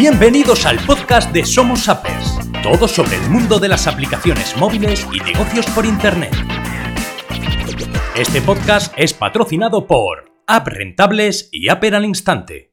Bienvenidos al podcast de Somos Appers, todo sobre el mundo de las aplicaciones móviles y negocios por Internet. Este podcast es patrocinado por App Rentables y Apper al Instante.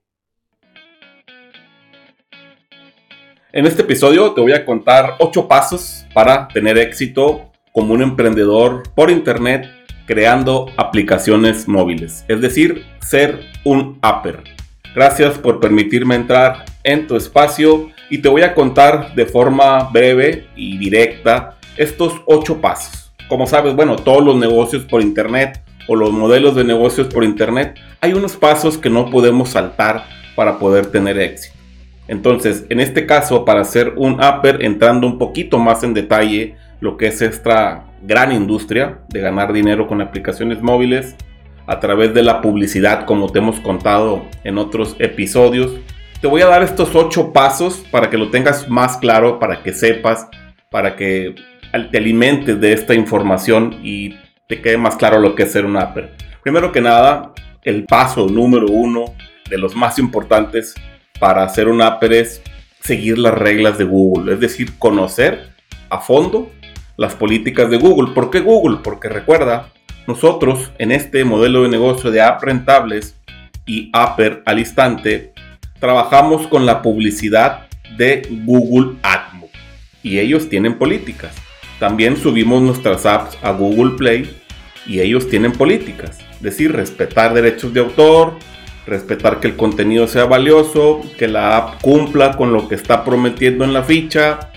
En este episodio te voy a contar 8 pasos para tener éxito como un emprendedor por Internet creando aplicaciones móviles, es decir, ser un Apper. Gracias por permitirme entrar en tu espacio y te voy a contar de forma breve y directa estos ocho pasos. Como sabes, bueno, todos los negocios por internet o los modelos de negocios por internet, hay unos pasos que no podemos saltar para poder tener éxito. Entonces, en este caso, para hacer un upper, entrando un poquito más en detalle lo que es esta gran industria de ganar dinero con aplicaciones móviles a través de la publicidad, como te hemos contado en otros episodios, te voy a dar estos ocho pasos para que lo tengas más claro, para que sepas, para que te alimentes de esta información y te quede más claro lo que es ser un Apper. Primero que nada, el paso número uno de los más importantes para hacer un Apper es seguir las reglas de Google, es decir, conocer a fondo las políticas de Google. ¿Por qué Google? Porque recuerda, nosotros en este modelo de negocio de app rentables y Apper al instante, trabajamos con la publicidad de Google AdMob y ellos tienen políticas. También subimos nuestras apps a Google Play y ellos tienen políticas. Es decir, respetar derechos de autor, respetar que el contenido sea valioso, que la app cumpla con lo que está prometiendo en la ficha,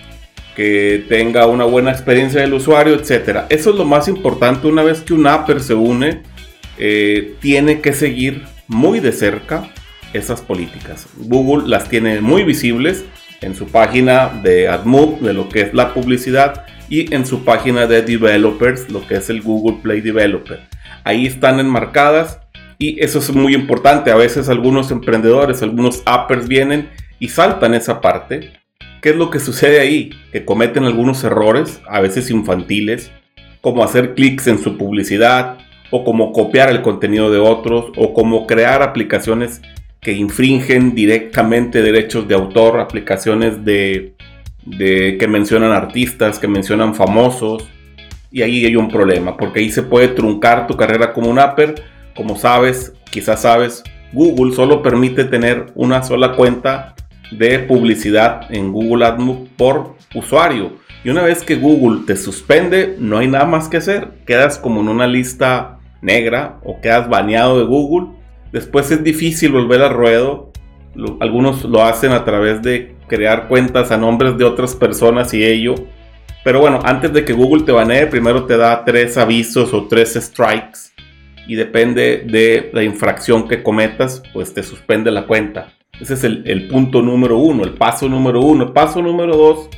que tenga una buena experiencia del usuario, etc. Eso es lo más importante una vez que un apper se une, eh, tiene que seguir muy de cerca esas políticas. Google las tiene muy visibles en su página de AdMove, de lo que es la publicidad, y en su página de developers, lo que es el Google Play Developer. Ahí están enmarcadas y eso es muy importante. A veces algunos emprendedores, algunos appers vienen y saltan esa parte. ¿Qué es lo que sucede ahí? Que cometen algunos errores, a veces infantiles, como hacer clics en su publicidad, o como copiar el contenido de otros, o como crear aplicaciones que infringen directamente derechos de autor, aplicaciones de, que mencionan artistas, que mencionan famosos, y ahí hay un problema, porque ahí se puede truncar tu carrera como un upper. Como sabes, quizás sabes, Google solo permite tener una sola cuenta de publicidad en Google AdMob por usuario. Y una vez que Google te suspende, no hay nada más que hacer. Quedas como en una lista negra o quedas baneado de Google Después es difícil volver al ruedo. algunos lo hacen a través de crear cuentas a nombres de otras personas y ello. Pero bueno, antes de que Google te banee, primero te da tres avisos o tres strikes. Y depende de la infracción que cometas, pues te suspende la cuenta. Ese es el, punto número uno, el paso número uno. Paso número dos,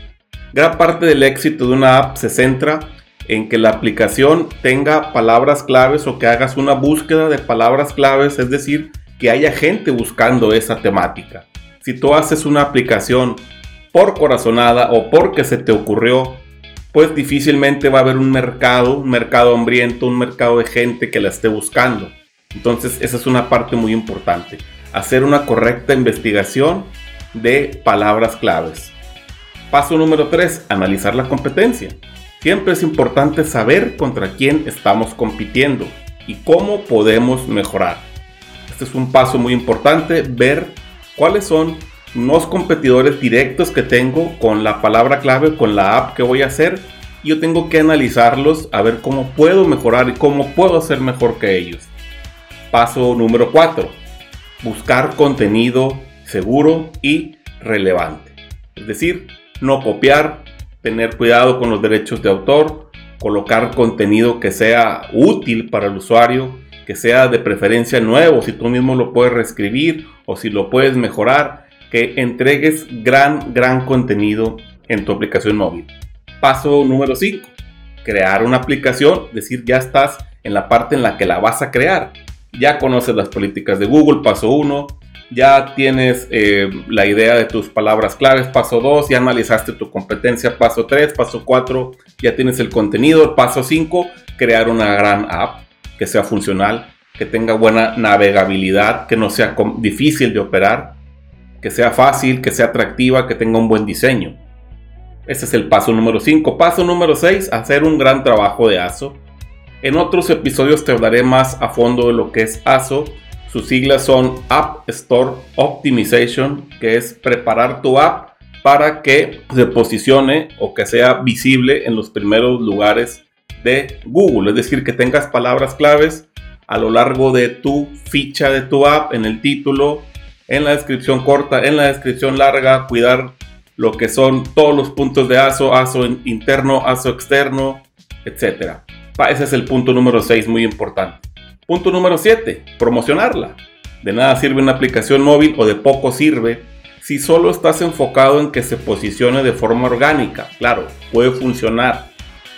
gran parte del éxito de una app se centra en que la aplicación tenga palabras claves o que hagas una búsqueda de palabras claves, es decir, que haya gente buscando esa temática. Si tú haces una aplicación por corazonada o porque se te ocurrió, pues difícilmente va a haber un mercado, un mercado hambriento, un mercado de gente que la esté buscando. Entonces esa es una parte muy importante. Hacer una correcta investigación de palabras claves. Paso número 3. Analizar la competencia. Siempre es importante saber contra quién estamos compitiendo y cómo podemos mejorar. Este es un paso muy importante, ver cuáles son los competidores directos que tengo con la palabra clave, con la app que voy a hacer. Yo tengo que analizarlos a ver cómo puedo mejorar y cómo puedo hacer mejor que ellos. Paso número 4. Buscar contenido seguro y relevante. Es decir, no copiar, tener cuidado con los derechos de autor, colocar contenido que sea útil para el usuario, que sea de preferencia nuevo, si tú mismo lo puedes reescribir o si lo puedes mejorar, que entregues gran, gran contenido en tu aplicación móvil. Paso número 5, crear una aplicación, decir, ya estás en la parte en la que la vas a crear. Ya conoces las políticas de Google, paso 1, ya tienes eh, la idea de tus palabras claves, paso 2, ya analizaste tu competencia, paso 3, paso 4, ya tienes el contenido, paso 5, crear una gran app que sea funcional, que tenga buena navegabilidad, que no sea difícil de operar. que sea fácil, que sea atractiva, que tenga un buen diseño. Ese es el paso número 5. Paso número 6, hacer un gran trabajo de ASO. En otros episodios te hablaré más a fondo de lo que es ASO. Sus siglas son App Store Optimization, que es preparar tu app para que se posicione o que sea visible en los primeros lugares de Google. Es decir, que tengas palabras claves a lo largo de tu ficha de tu app, en el título, en la descripción corta, en la descripción larga, cuidar lo que son todos los puntos de ASO, ASO interno, ASO externo, etc. Ese es el punto número 6, muy importante. Punto número 7, promocionarla. De nada sirve una aplicación móvil o de poco sirve si solo estás enfocado en que se posicione de forma orgánica. Claro, puede funcionar,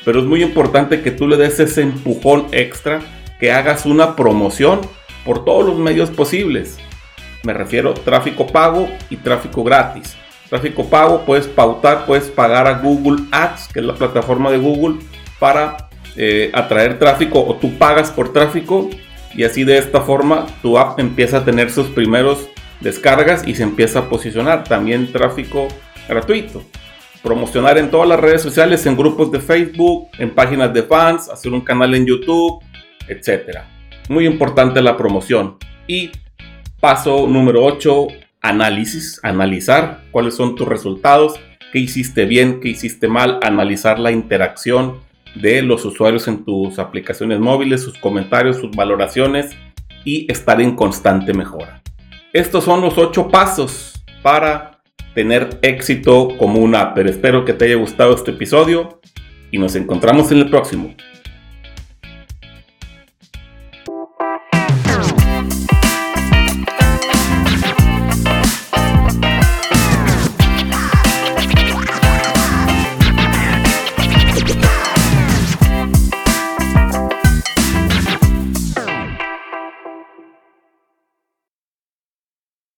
pero es muy importante que tú le des ese empujón extra, que hagas una promoción por todos los medios posibles. Me refiero tráfico pago y tráfico gratis. Tráfico pago, puedes pautar, puedes pagar a Google Ads, que es la plataforma de Google, para eh, atraer tráfico o tú pagas por tráfico y así de esta forma tu app empieza a tener sus primeros descargas y se empieza a posicionar. También tráfico gratuito. Promocionar en todas las redes sociales, en grupos de Facebook, en páginas de fans, hacer un canal en YouTube, etc. Muy importante la promoción. Y paso número 8, análisis, analizar cuáles son tus resultados, qué hiciste bien, qué hiciste mal, analizar la interacción de los usuarios en tus aplicaciones móviles, sus comentarios, sus valoraciones y estar en constante mejora. Estos son los 8 pasos para tener éxito como una app. Pero espero que te haya gustado este episodio y nos encontramos en el próximo.